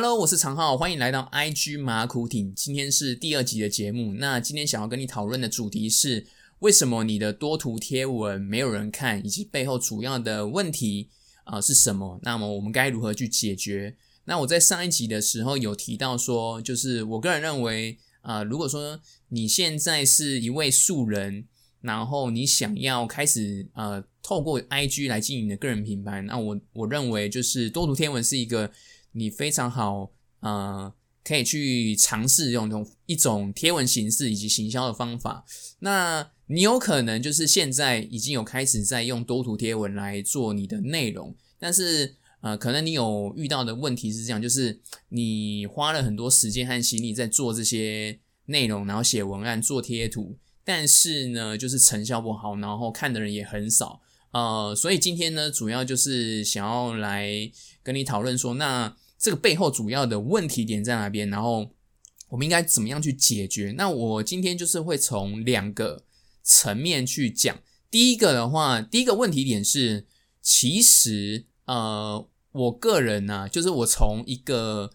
Hello，我是常浩，欢迎来到 IG 马苦挺。今天是第二集的节目。那今天想要跟你讨论的主题是，为什么你的多图贴文没有人看，以及背后主要的问题啊是什么？那么我们该如何去解决？那我在上一集的时候有提到说，就是我个人认为啊，如果说你现在是一位素人，然后你想要开始呃透过 IG 来经营你的个人品牌，那我我认为就是多图贴文是一个。你非常好，呃，可以去尝试用种一种贴文形式以及行销的方法。那你有可能就是现在已经有开始在用多图贴文来做你的内容，但是呃，可能你有遇到的问题是这样，就是你花了很多时间和心力在做这些内容，然后写文案、做贴图，但是呢，就是成效不好，然后看的人也很少。呃，所以今天呢，主要就是想要来跟你讨论说，那这个背后主要的问题点在哪边？然后我们应该怎么样去解决？那我今天就是会从两个层面去讲。第一个的话，第一个问题点是，其实呃，我个人呢，就是我从一个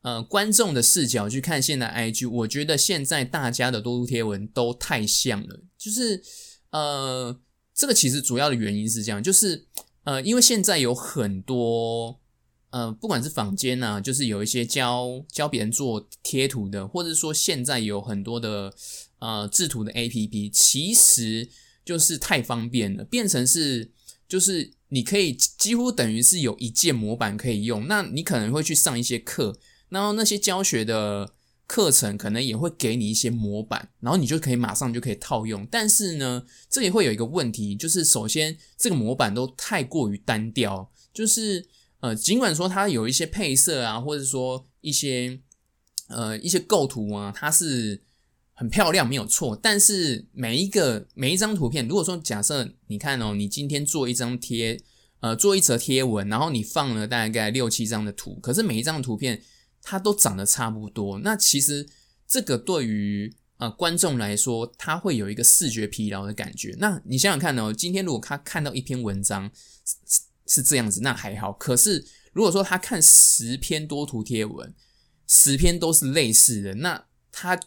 呃观众的视角去看现在 IG，我觉得现在大家的多图贴文都太像了，就是呃。这个其实主要的原因是这样，就是呃，因为现在有很多呃，不管是坊间呐，就是有一些教教别人做贴图的，或者说现在有很多的呃制图的 A P P，其实就是太方便了，变成是就是你可以几乎等于是有一件模板可以用，那你可能会去上一些课，然后那些教学的。课程可能也会给你一些模板，然后你就可以马上就可以套用。但是呢，这里会有一个问题，就是首先这个模板都太过于单调，就是呃，尽管说它有一些配色啊，或者说一些呃一些构图啊，它是很漂亮，没有错。但是每一个每一张图片，如果说假设你看哦，你今天做一张贴，呃，做一则贴文，然后你放了大概六七张的图，可是每一张图片。它都长得差不多，那其实这个对于呃观众来说，他会有一个视觉疲劳的感觉。那你想想看哦，今天如果他看到一篇文章是这样子，那还好。可是如果说他看十篇多图贴文，十篇都是类似的，那他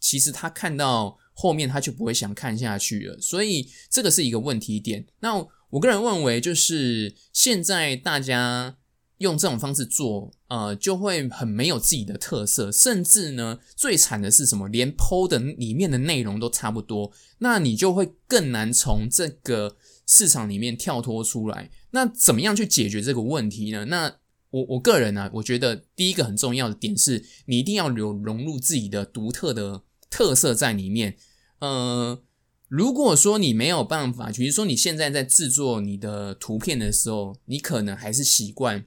其实他看到后面他就不会想看下去了。所以这个是一个问题点。那我个人认为，就是现在大家。用这种方式做，呃，就会很没有自己的特色，甚至呢，最惨的是什么？连 PO 的里面的内容都差不多，那你就会更难从这个市场里面跳脱出来。那怎么样去解决这个问题呢？那我我个人呢，我觉得第一个很重要的点是，你一定要有融入自己的独特的特色在里面。呃，如果说你没有办法，比如说你现在在制作你的图片的时候，你可能还是习惯。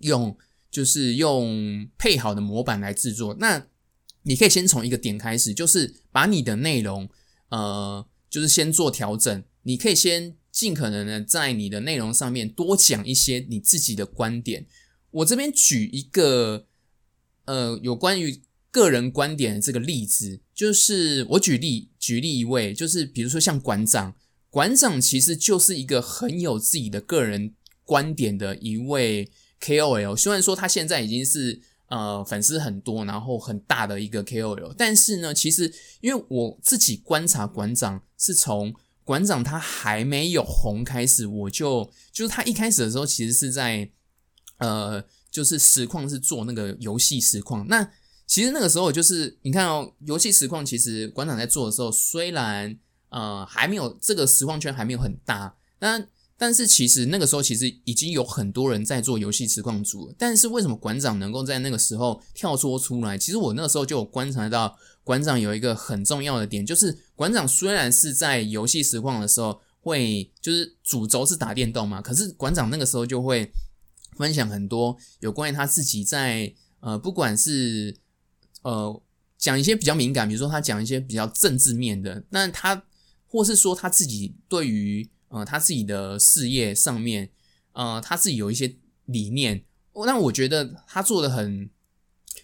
用就是用配好的模板来制作，那你可以先从一个点开始，就是把你的内容，呃，就是先做调整。你可以先尽可能的在你的内容上面多讲一些你自己的观点。我这边举一个，呃，有关于个人观点的这个例子，就是我举例举例一位，就是比如说像馆长，馆长其实就是一个很有自己的个人观点的一位。KOL 虽然说他现在已经是呃粉丝很多，然后很大的一个 KOL，但是呢，其实因为我自己观察馆长是从馆长他还没有红开始，我就就是他一开始的时候其实是在呃就是实况是做那个游戏实况，那其实那个时候就是你看哦，游戏实况其实馆长在做的时候，虽然呃还没有这个实况圈还没有很大，但。但是其实那个时候其实已经有很多人在做游戏实况组了。但是为什么馆长能够在那个时候跳脱出来？其实我那个时候就有观察到，馆长有一个很重要的点，就是馆长虽然是在游戏实况的时候会就是主轴是打电动嘛，可是馆长那个时候就会分享很多有关于他自己在呃不管是呃讲一些比较敏感，比如说他讲一些比较政治面的，那他或是说他自己对于。呃，他自己的事业上面，呃，他自己有一些理念。那我觉得他做的很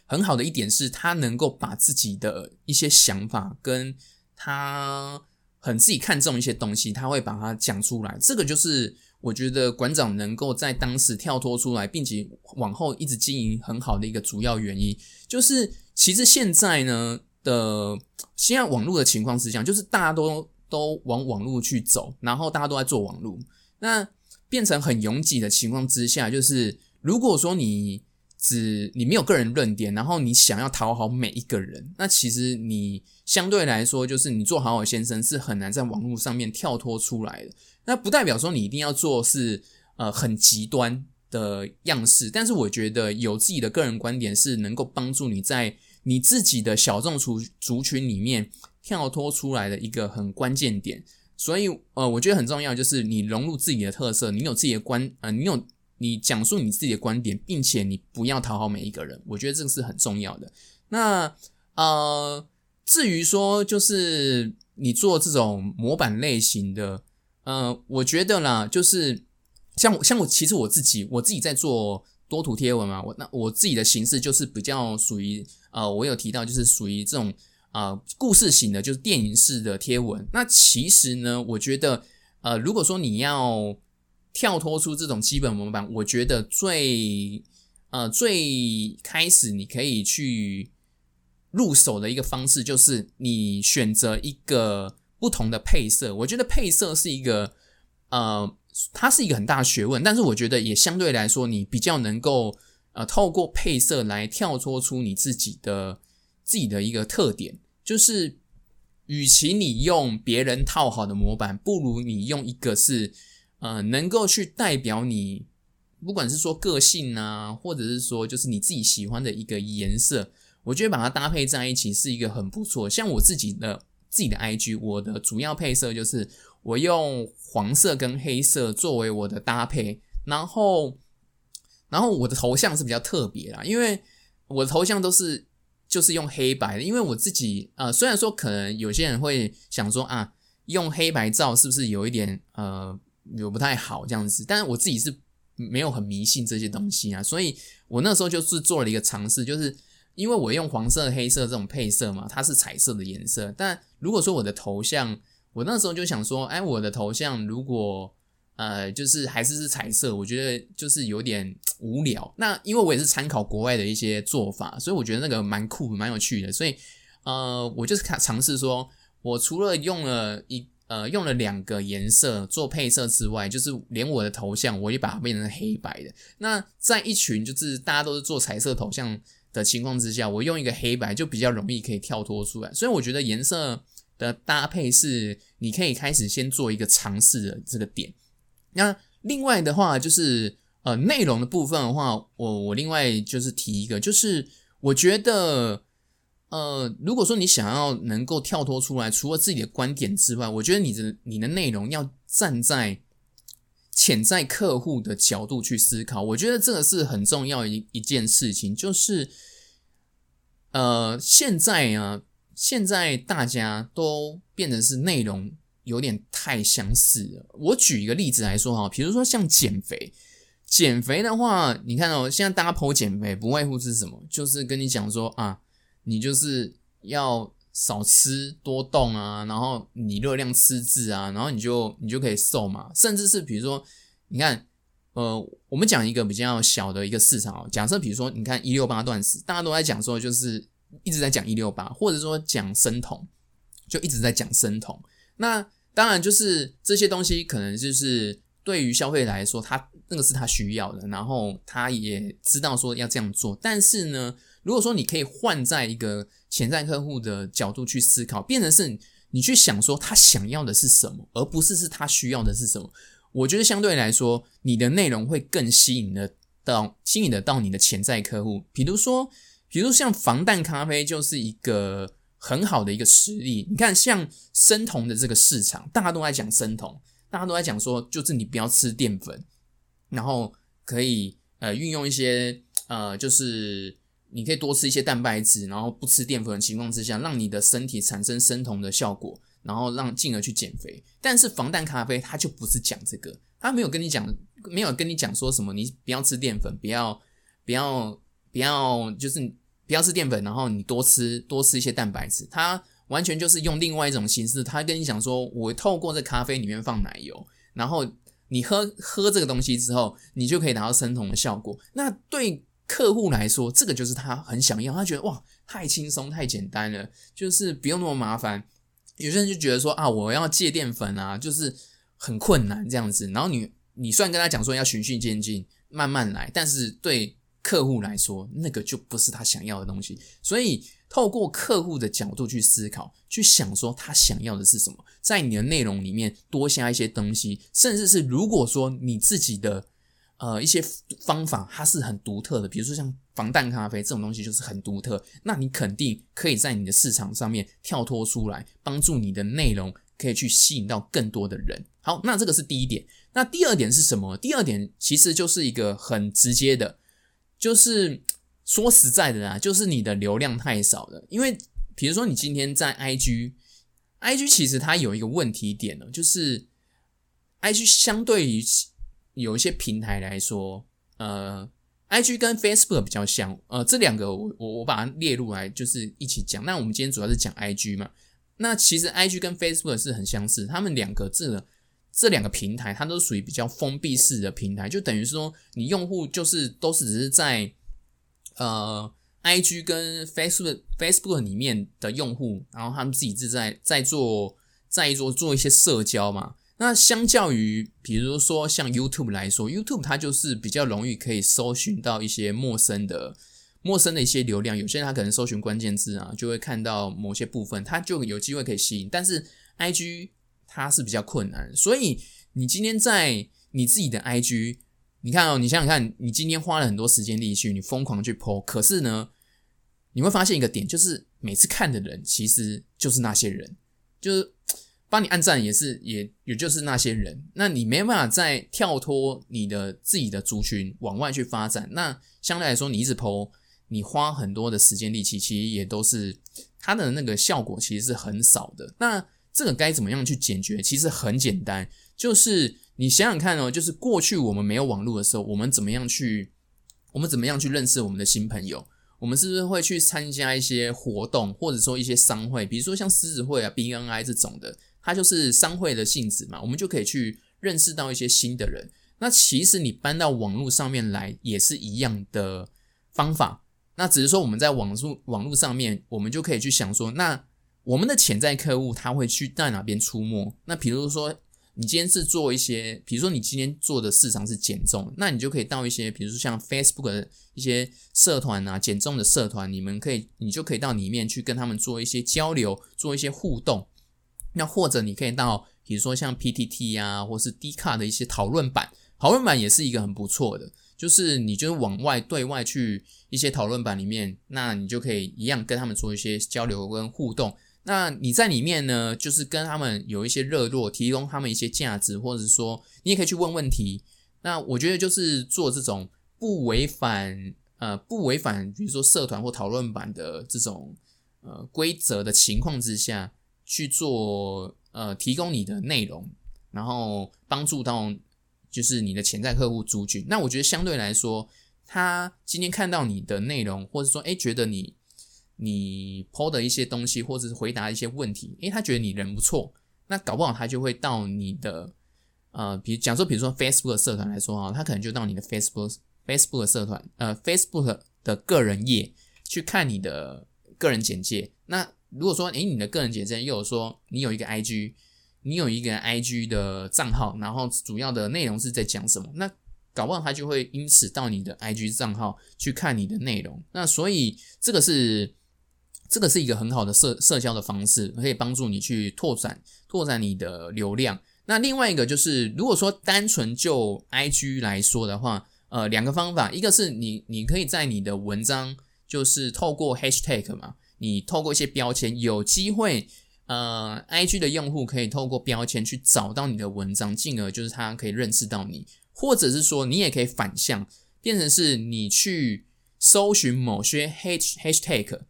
很好的一点是，他能够把自己的一些想法跟他很自己看重一些东西，他会把它讲出来。这个就是我觉得馆长能够在当时跳脱出来，并且往后一直经营很好的一个主要原因，就是其实现在呢的现在网络的情况是这样，就是大家都都往网络去走，然后大家都在做网络，那变成很拥挤的情况之下，就是如果说你只你没有个人论点，然后你想要讨好每一个人，那其实你相对来说，就是你做好好先生是很难在网络上面跳脱出来的。那不代表说你一定要做是呃很极端的样式，但是我觉得有自己的个人观点是能够帮助你在你自己的小众族族群里面跳脱出来的一个很关键点。所以呃，我觉得很重要就是你融入自己的特色，你有自己的观呃，你有你讲述你自己的观点，并且你不要讨好每一个人，我觉得这个是很重要的。那呃，至于说就是你做这种模板类型的。呃，我觉得啦，就是像像我，其实我自己我自己在做多图贴文嘛，我那我自己的形式就是比较属于呃，我有提到就是属于这种啊故事型的，就是电影式的贴文。那其实呢，我觉得呃，如果说你要跳脱出这种基本模板，我觉得最呃最开始你可以去入手的一个方式，就是你选择一个。不同的配色，我觉得配色是一个，呃，它是一个很大的学问。但是我觉得也相对来说，你比较能够呃，透过配色来跳脱出你自己的自己的一个特点。就是，与其你用别人套好的模板，不如你用一个是呃，能够去代表你，不管是说个性啊，或者是说就是你自己喜欢的一个颜色，我觉得把它搭配在一起是一个很不错。像我自己的。自己的 IG，我的主要配色就是我用黄色跟黑色作为我的搭配，然后，然后我的头像是比较特别啦，因为我的头像都是就是用黑白的，因为我自己呃，虽然说可能有些人会想说啊，用黑白照是不是有一点呃有不太好这样子，但是我自己是没有很迷信这些东西啊，所以我那时候就是做了一个尝试，就是。因为我用黄色、黑色这种配色嘛，它是彩色的颜色。但如果说我的头像，我那时候就想说，哎，我的头像如果呃，就是还是是彩色，我觉得就是有点无聊。那因为我也是参考国外的一些做法，所以我觉得那个蛮酷、蛮有趣的。所以呃，我就是看尝试说，我除了用了一呃用了两个颜色做配色之外，就是连我的头像我也把它变成黑白的。那在一群就是大家都是做彩色头像。的情况之下，我用一个黑白就比较容易可以跳脱出来，所以我觉得颜色的搭配是你可以开始先做一个尝试的这个点。那另外的话就是呃内容的部分的话，我我另外就是提一个，就是我觉得呃如果说你想要能够跳脱出来，除了自己的观点之外，我觉得你的你的内容要站在。潜在客户的角度去思考，我觉得这个是很重要一一件事情。就是，呃，现在啊，现在大家都变得是内容有点太相似了。我举一个例子来说哈，比如说像减肥，减肥的话，你看哦，现在大家剖减肥，不外乎是什么？就是跟你讲说啊，你就是要少吃多动啊，然后你热量吃字啊，然后你就你就可以瘦嘛。甚至是比如说，你看，呃，我们讲一个比较小的一个市场哦。假设比如说，你看一六八断食，大家都在讲说，就是一直在讲一六八，或者说讲生酮，就一直在讲生酮。那当然就是这些东西，可能就是对于消费来说，他那个是他需要的，然后他也知道说要这样做。但是呢，如果说你可以换在一个潜在客户的角度去思考，变成是你去想说他想要的是什么，而不是是他需要的是什么。我觉得相对来说，你的内容会更吸引的到吸引得到你的潜在客户。比如说，比如像防弹咖啡就是一个很好的一个实例。你看，像生酮的这个市场，大家都在讲生酮，大家都在讲说，就是你不要吃淀粉，然后可以呃运用一些呃就是。你可以多吃一些蛋白质，然后不吃淀粉的情况之下，让你的身体产生生酮的效果，然后让进而去减肥。但是防弹咖啡它就不是讲这个，它没有跟你讲，没有跟你讲说什么，你不要吃淀粉，不要不要不要，就是不要吃淀粉，然后你多吃多吃一些蛋白质。它完全就是用另外一种形式，它跟你讲说，我透过这咖啡里面放奶油，然后你喝喝这个东西之后，你就可以达到生酮的效果。那对客户来说，这个就是他很想要，他觉得哇，太轻松、太简单了，就是不用那么麻烦。有些人就觉得说啊，我要戒淀粉啊，就是很困难这样子。然后你你虽然跟他讲说要循序渐进，慢慢来，但是对客户来说，那个就不是他想要的东西。所以透过客户的角度去思考，去想说他想要的是什么，在你的内容里面多加一些东西，甚至是如果说你自己的。呃，一些方法它是很独特的，比如说像防弹咖啡这种东西就是很独特，那你肯定可以在你的市场上面跳脱出来，帮助你的内容可以去吸引到更多的人。好，那这个是第一点。那第二点是什么？第二点其实就是一个很直接的，就是说实在的啊，就是你的流量太少了。因为比如说你今天在 IG，IG 其实它有一个问题点呢，就是 IG 相对于。有一些平台来说，呃，IG 跟 Facebook 比较像，呃，这两个我我我把它列入来就是一起讲。那我们今天主要是讲 IG 嘛，那其实 IG 跟 Facebook 是很相似，他们两个这个这两个平台，它都属于比较封闭式的平台，就等于说你用户就是都是只是在呃 IG 跟 Facebook Facebook 里面的用户，然后他们自己是在在做在做做一些社交嘛。那相较于，比如说像 YouTube 来说，YouTube 它就是比较容易可以搜寻到一些陌生的、陌生的一些流量。有些人他可能搜寻关键字啊，就会看到某些部分，他就有机会可以吸引。但是 IG 它是比较困难，所以你今天在你自己的 IG，你看哦，你想想看，你今天花了很多时间力气，你疯狂去 po，可是呢，你会发现一个点，就是每次看的人其实就是那些人，就是。帮你按赞也是，也也就是那些人，那你没办法再跳脱你的自己的族群往外去发展。那相对来说，你一直剖，你花很多的时间力气，其实也都是它的那个效果其实是很少的。那这个该怎么样去解决？其实很简单，就是你想想看哦，就是过去我们没有网络的时候，我们怎么样去，我们怎么样去认识我们的新朋友？我们是不是会去参加一些活动，或者说一些商会，比如说像狮子会啊、BNI 这种的？它就是商会的性质嘛，我们就可以去认识到一些新的人。那其实你搬到网络上面来也是一样的方法，那只是说我们在网络网络上面，我们就可以去想说，那我们的潜在客户他会去在哪边出没？那比如说你今天是做一些，比如说你今天做的市场是减重，那你就可以到一些，比如说像 Facebook 的一些社团啊，减重的社团，你们可以，你就可以到里面去跟他们做一些交流，做一些互动。那或者你可以到，比如说像 PTT 啊，或是 d 卡的一些讨论版，讨论版也是一个很不错的。就是你就是往外对外去一些讨论版里面，那你就可以一样跟他们做一些交流跟互动。那你在里面呢，就是跟他们有一些热络，提供他们一些价值，或者说你也可以去问问题。那我觉得就是做这种不违反呃不违反，比如说社团或讨论版的这种呃规则的情况之下。去做呃，提供你的内容，然后帮助到就是你的潜在客户族群。那我觉得相对来说，他今天看到你的内容，或者说哎，觉得你你抛的一些东西，或者是回答一些问题，诶，他觉得你人不错，那搞不好他就会到你的呃，比如讲说，比如说 Facebook 社团来说啊，他可能就到你的 Facebook Facebook 社团呃 Facebook 的个人页去看你的个人简介，那。如果说，诶，你的个人简介又有说你有一个 IG，你有一个 IG 的账号，然后主要的内容是在讲什么？那搞不好他就会因此到你的 IG 账号去看你的内容。那所以这个是这个是一个很好的社社交的方式，可以帮助你去拓展拓展你的流量。那另外一个就是，如果说单纯就 IG 来说的话，呃，两个方法，一个是你你可以在你的文章就是透过 Hashtag 嘛。你透过一些标签，有机会，呃，IG 的用户可以透过标签去找到你的文章，进而就是他可以认识到你，或者是说你也可以反向变成是你去搜寻某些 H Hashtag，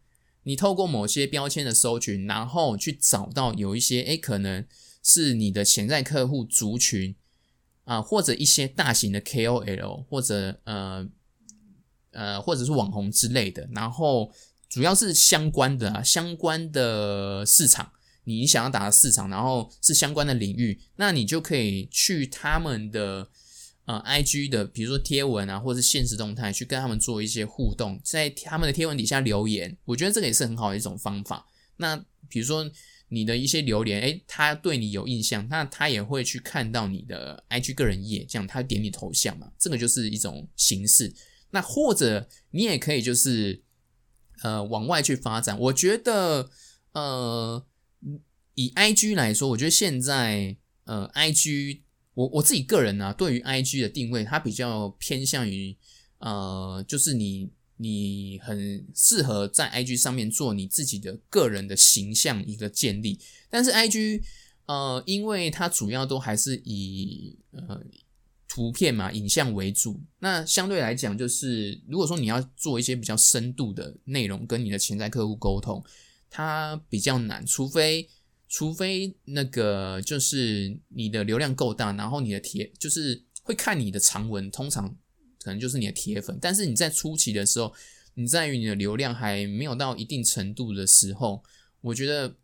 你透过某些标签的搜寻，然后去找到有一些诶可能是你的潜在客户族群啊，或者一些大型的 KOL，或者呃呃或者是网红之类的，然后。主要是相关的啊，相关的市场，你想要打的市场，然后是相关的领域，那你就可以去他们的呃 IG 的，比如说贴文啊，或者是现实动态，去跟他们做一些互动，在他们的贴文底下留言，我觉得这个也是很好的一种方法。那比如说你的一些留言，诶，他对你有印象，那他也会去看到你的 IG 个人页，这样他点你头像嘛，这个就是一种形式。那或者你也可以就是呃往外去发展，我觉得呃。以 I G 来说，我觉得现在呃，I G 我我自己个人呢，对于 I G 的定位，它比较偏向于呃，就是你你很适合在 I G 上面做你自己的个人的形象一个建立。但是 I G 呃，因为它主要都还是以呃图片嘛、影像为主，那相对来讲，就是如果说你要做一些比较深度的内容跟你的潜在客户沟通，它比较难，除非。除非那个就是你的流量够大，然后你的铁就是会看你的长文，通常可能就是你的铁粉。但是你在初期的时候，你在于你的流量还没有到一定程度的时候，我觉得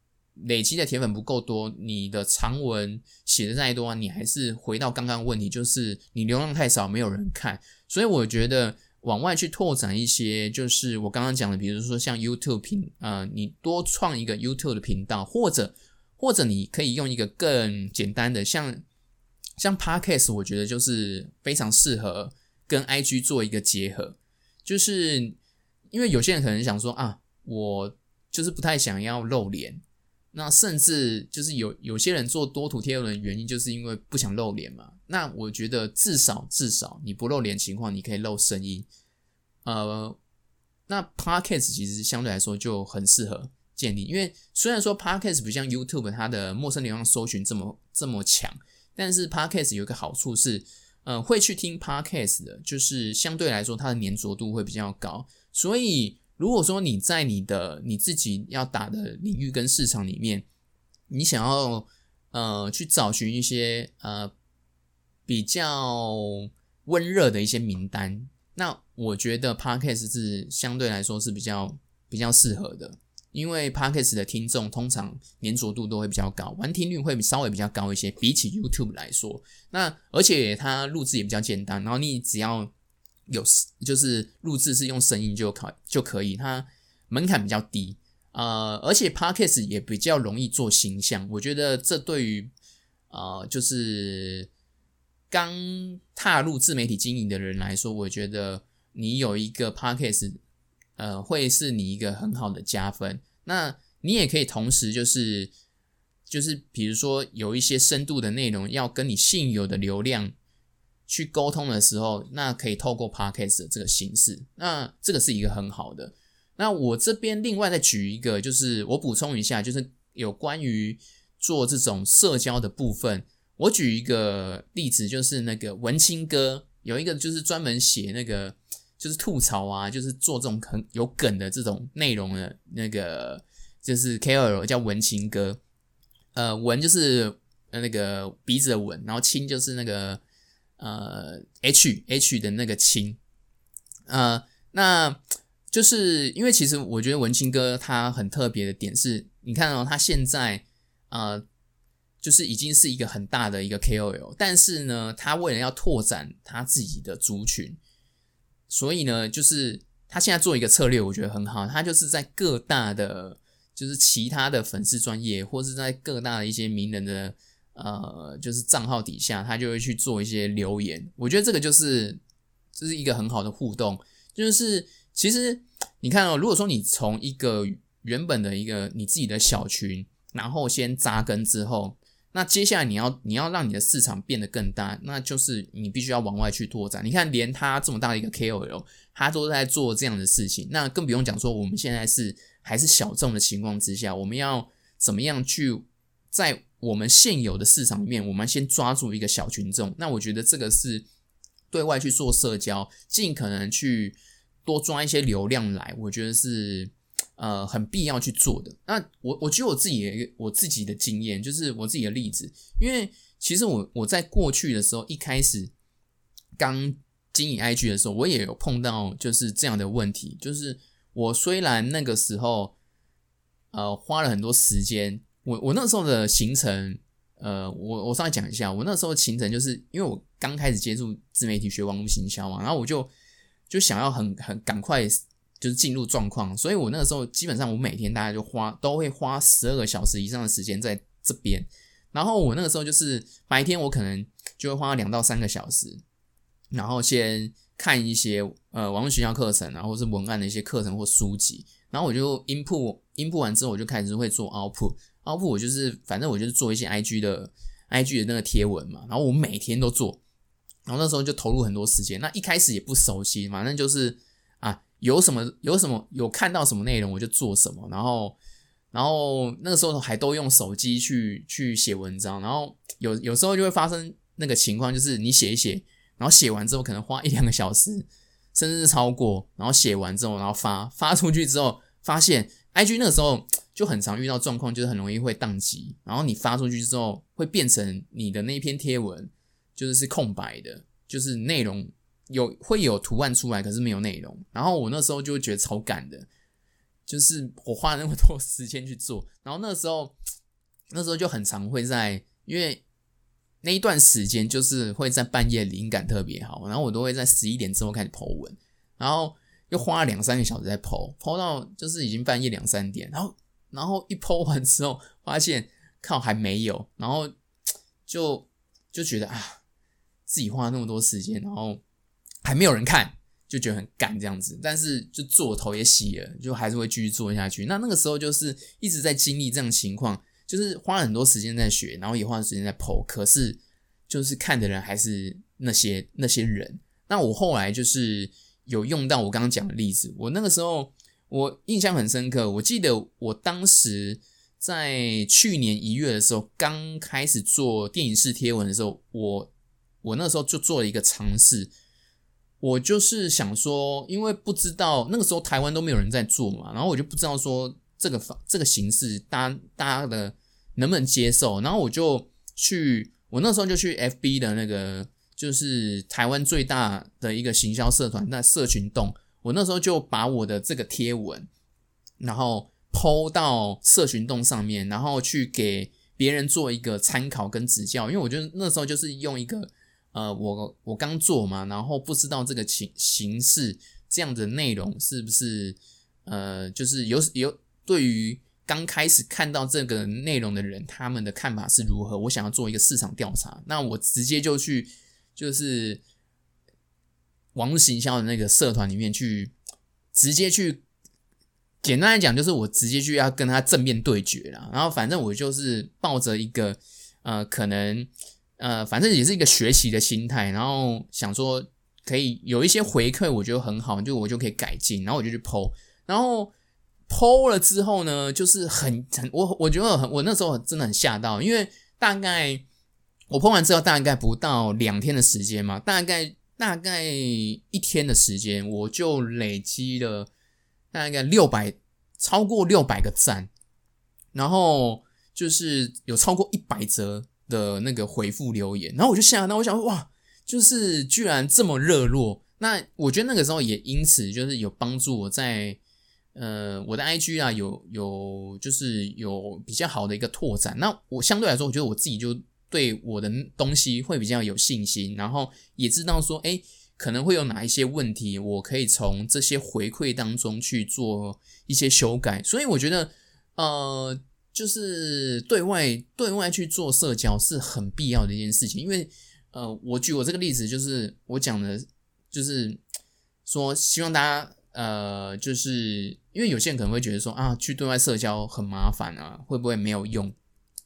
累积的铁粉不够多，你的长文写的再多，你还是回到刚刚问题，就是你流量太少，没有人看。所以我觉得往外去拓展一些，就是我刚刚讲的，比如说像 YouTube 频，呃，你多创一个 YouTube 的频道，或者或者你可以用一个更简单的，像像 Podcast，我觉得就是非常适合跟 IG 做一个结合。就是因为有些人可能想说啊，我就是不太想要露脸，那甚至就是有有些人做多图贴文的原因，就是因为不想露脸嘛。那我觉得至少至少你不露脸情况，你可以露声音。呃，那 Podcast 其实相对来说就很适合。建立，因为虽然说 Podcast 不像 YouTube 它的陌生流量搜寻这么这么强，但是 Podcast 有一个好处是，呃，会去听 Podcast 的，就是相对来说它的粘着度会比较高。所以如果说你在你的你自己要打的领域跟市场里面，你想要呃去找寻一些呃比较温热的一些名单，那我觉得 Podcast 是相对来说是比较比较适合的。因为 Podcast 的听众通常粘着度都会比较高，完听率会稍微比较高一些，比起 YouTube 来说。那而且它录制也比较简单，然后你只要有就是录制是用声音就可就可以，它门槛比较低。呃，而且 Podcast 也比较容易做形象，我觉得这对于呃就是刚踏入自媒体经营的人来说，我觉得你有一个 Podcast。呃，会是你一个很好的加分。那你也可以同时就是，就是比如说有一些深度的内容要跟你现有的流量去沟通的时候，那可以透过 podcast 这个形式。那这个是一个很好的。那我这边另外再举一个，就是我补充一下，就是有关于做这种社交的部分，我举一个例子，就是那个文青哥有一个就是专门写那个。就是吐槽啊，就是做这种很有梗的这种内容的，那个就是 KOL 叫文青哥，呃，文就是那个鼻子的文，然后青就是那个呃 H H 的那个青，呃，那就是因为其实我觉得文青哥他很特别的点是，你看哦，他现在呃就是已经是一个很大的一个 KOL，但是呢，他为了要拓展他自己的族群。所以呢，就是他现在做一个策略，我觉得很好。他就是在各大的，就是其他的粉丝专业，或是在各大的一些名人的呃，就是账号底下，他就会去做一些留言。我觉得这个就是这是一个很好的互动。就是其实你看哦，如果说你从一个原本的一个你自己的小群，然后先扎根之后。那接下来你要你要让你的市场变得更大，那就是你必须要往外去拓展。你看，连他这么大的一个 KOL，他都在做这样的事情，那更不用讲说我们现在是还是小众的情况之下，我们要怎么样去在我们现有的市场里面，我们先抓住一个小群众。那我觉得这个是对外去做社交，尽可能去多抓一些流量来，我觉得是。呃，很必要去做的。那我我举我自己的我自己的经验，就是我自己的例子。因为其实我我在过去的时候，一开始刚经营 IG 的时候，我也有碰到就是这样的问题。就是我虽然那个时候呃花了很多时间我我那时候的行程，呃，我我稍微讲一下，我那时候行程就是因为我刚开始接触自媒体学网络行销嘛，然后我就就想要很很赶快就是进入状况，所以我那个时候基本上我每天大概就花都会花十二个小时以上的时间在这边，然后我那个时候就是白天我可能就会花两到三个小时，然后先看一些呃网络学校课程，然后是文案的一些课程或书籍，然后我就 input input 完之后，我就开始会做 output，output 我就是反正我就是做一些 IG 的 IG 的那个贴文嘛，然后我每天都做，然后那时候就投入很多时间，那一开始也不熟悉，反正就是有什么有什么有看到什么内容我就做什么，然后然后那个时候还都用手机去去写文章，然后有有时候就会发生那个情况，就是你写一写。然后写完之后，可能花一两个小时，甚至是超过。然后写完之后，然后发发出去之后，发现 IG 那个时候就很常遇到状况，就是很容易会宕机。然后你发出去之后，会变成你的那篇贴文就是是空白的，就是内容有会有图案出来，可是没有内容。然后我那时候就觉得超赶的，就是我花了那么多时间去做。然后那时候 那时候就很常会在因为。那一段时间就是会在半夜灵感特别好，然后我都会在十一点之后开始剖文，然后又花了两三个小时在剖，剖到就是已经半夜两三点，然后然后一剖完之后发现靠还没有，然后就就觉得啊自己花了那么多时间，然后还没有人看，就觉得很干这样子，但是就做头也洗了，就还是会继续做下去。那那个时候就是一直在经历这样情况。就是花了很多时间在学，然后也花了时间在剖，可是就是看的人还是那些那些人。那我后来就是有用到我刚刚讲的例子，我那个时候我印象很深刻。我记得我当时在去年一月的时候，刚开始做电影式贴文的时候，我我那时候就做了一个尝试。我就是想说，因为不知道那个时候台湾都没有人在做嘛，然后我就不知道说这个方这个形式，大大家的。能不能接受？然后我就去，我那时候就去 FB 的那个，就是台湾最大的一个行销社团，那社群洞。我那时候就把我的这个贴文，然后抛到社群洞上面，然后去给别人做一个参考跟指教。因为我觉得那时候就是用一个，呃，我我刚做嘛，然后不知道这个形形式这样的内容是不是，呃，就是有有对于。刚开始看到这个内容的人，他们的看法是如何？我想要做一个市场调查，那我直接就去，就是网络行销的那个社团里面去，直接去，简单来讲，就是我直接去要跟他正面对决了。然后反正我就是抱着一个呃，可能呃，反正也是一个学习的心态，然后想说可以有一些回馈，我觉得很好，就我就可以改进，然后我就去剖，然后。剖了之后呢，就是很很我我觉得很我那时候真的很吓到，因为大概我剖完之后大概不到两天的时间嘛，大概大概一天的时间，我就累积了大概六百超过六百个赞，然后就是有超过一百则的那个回复留言，然后我就吓到，我想哇，就是居然这么热络，那我觉得那个时候也因此就是有帮助我在。呃，我的 IG 啊，有有就是有比较好的一个拓展。那我相对来说，我觉得我自己就对我的东西会比较有信心，然后也知道说，哎，可能会有哪一些问题，我可以从这些回馈当中去做一些修改。所以我觉得，呃，就是对外对外去做社交是很必要的一件事情。因为，呃，我举我这个例子，就是我讲的，就是说希望大家。呃，就是因为有些人可能会觉得说啊，去对外社交很麻烦啊，会不会没有用？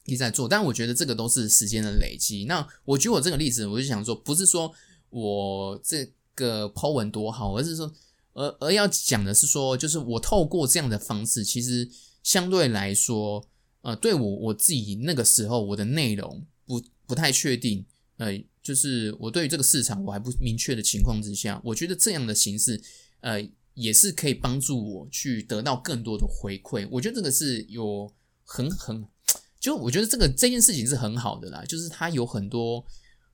一直在做，但我觉得这个都是时间的累积。那我举我这个例子，我就想说，不是说我这个 Po 文多好，而是说，而而要讲的是说，就是我透过这样的方式，其实相对来说，呃，对我我自己那个时候我的内容不不太确定，呃，就是我对于这个市场我还不明确的情况之下，我觉得这样的形式，呃。也是可以帮助我去得到更多的回馈，我觉得这个是有很很，就我觉得这个这件事情是很好的啦，就是它有很多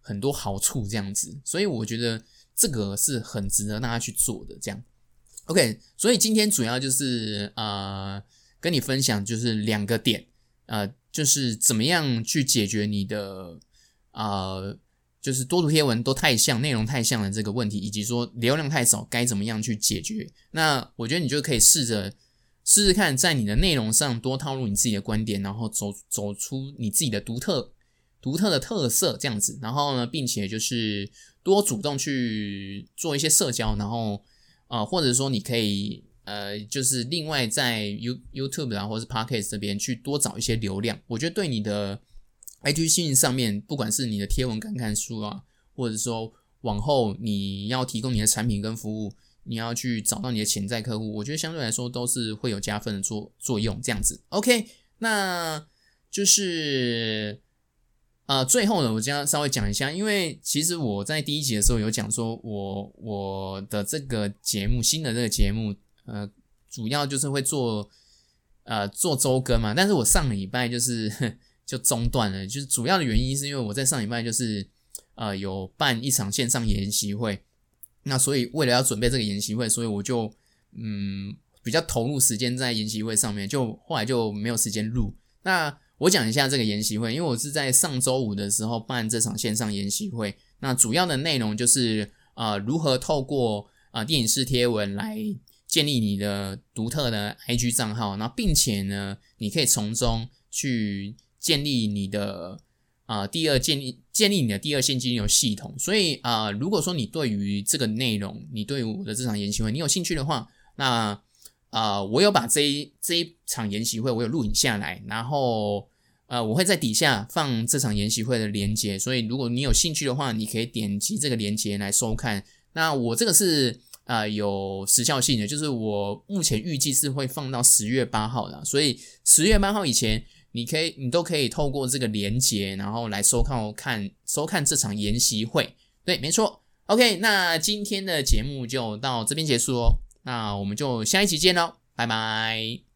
很多好处这样子，所以我觉得这个是很值得大家去做的。这样，OK，所以今天主要就是呃跟你分享就是两个点，呃，就是怎么样去解决你的呃，就是多图贴文都太像，内容太像的这个问题，以及说流量太少该怎么样去解决。那我觉得你就可以试着试试看，在你的内容上多套入你自己的观点，然后走走出你自己的独特独特的特色这样子。然后呢，并且就是多主动去做一些社交，然后啊，或者说你可以。呃，就是另外在 You YouTube 啊，或是 Podcast 这边去多找一些流量，我觉得对你的 IG 信上面，不管是你的贴文感看书啊，或者说往后你要提供你的产品跟服务，你要去找到你的潜在客户，我觉得相对来说都是会有加分的作作用。这样子，OK，那就是呃，最后呢，我将稍微讲一下，因为其实我在第一集的时候有讲说，我我的这个节目新的这个节目。呃，主要就是会做呃做周更嘛，但是我上礼拜就是 就中断了，就是主要的原因是因为我在上礼拜就是呃有办一场线上研习会，那所以为了要准备这个研习会，所以我就嗯比较投入时间在研习会上面，就后来就没有时间录。那我讲一下这个研习会，因为我是在上周五的时候办这场线上研习会，那主要的内容就是呃如何透过啊电影式贴文来。建立你的独特的 IG 账号，然后并且呢，你可以从中去建立你的啊第二建立建立你的第二现金流系统。所以啊，如果说你对于这个内容，你对我的这场研习会你有兴趣的话，那啊，我有把这一这一场研习会我有录影下来，然后呃，我会在底下放这场研习会的连接。所以如果你有兴趣的话，你可以点击这个连接来收看。那我这个是。啊，有时效性的，就是我目前预计是会放到十月八号的，所以十月八号以前，你可以，你都可以透过这个连接，然后来收看看收看这场研习会。对，没错。OK，那今天的节目就到这边结束哦，那我们就下一期见喽，拜拜。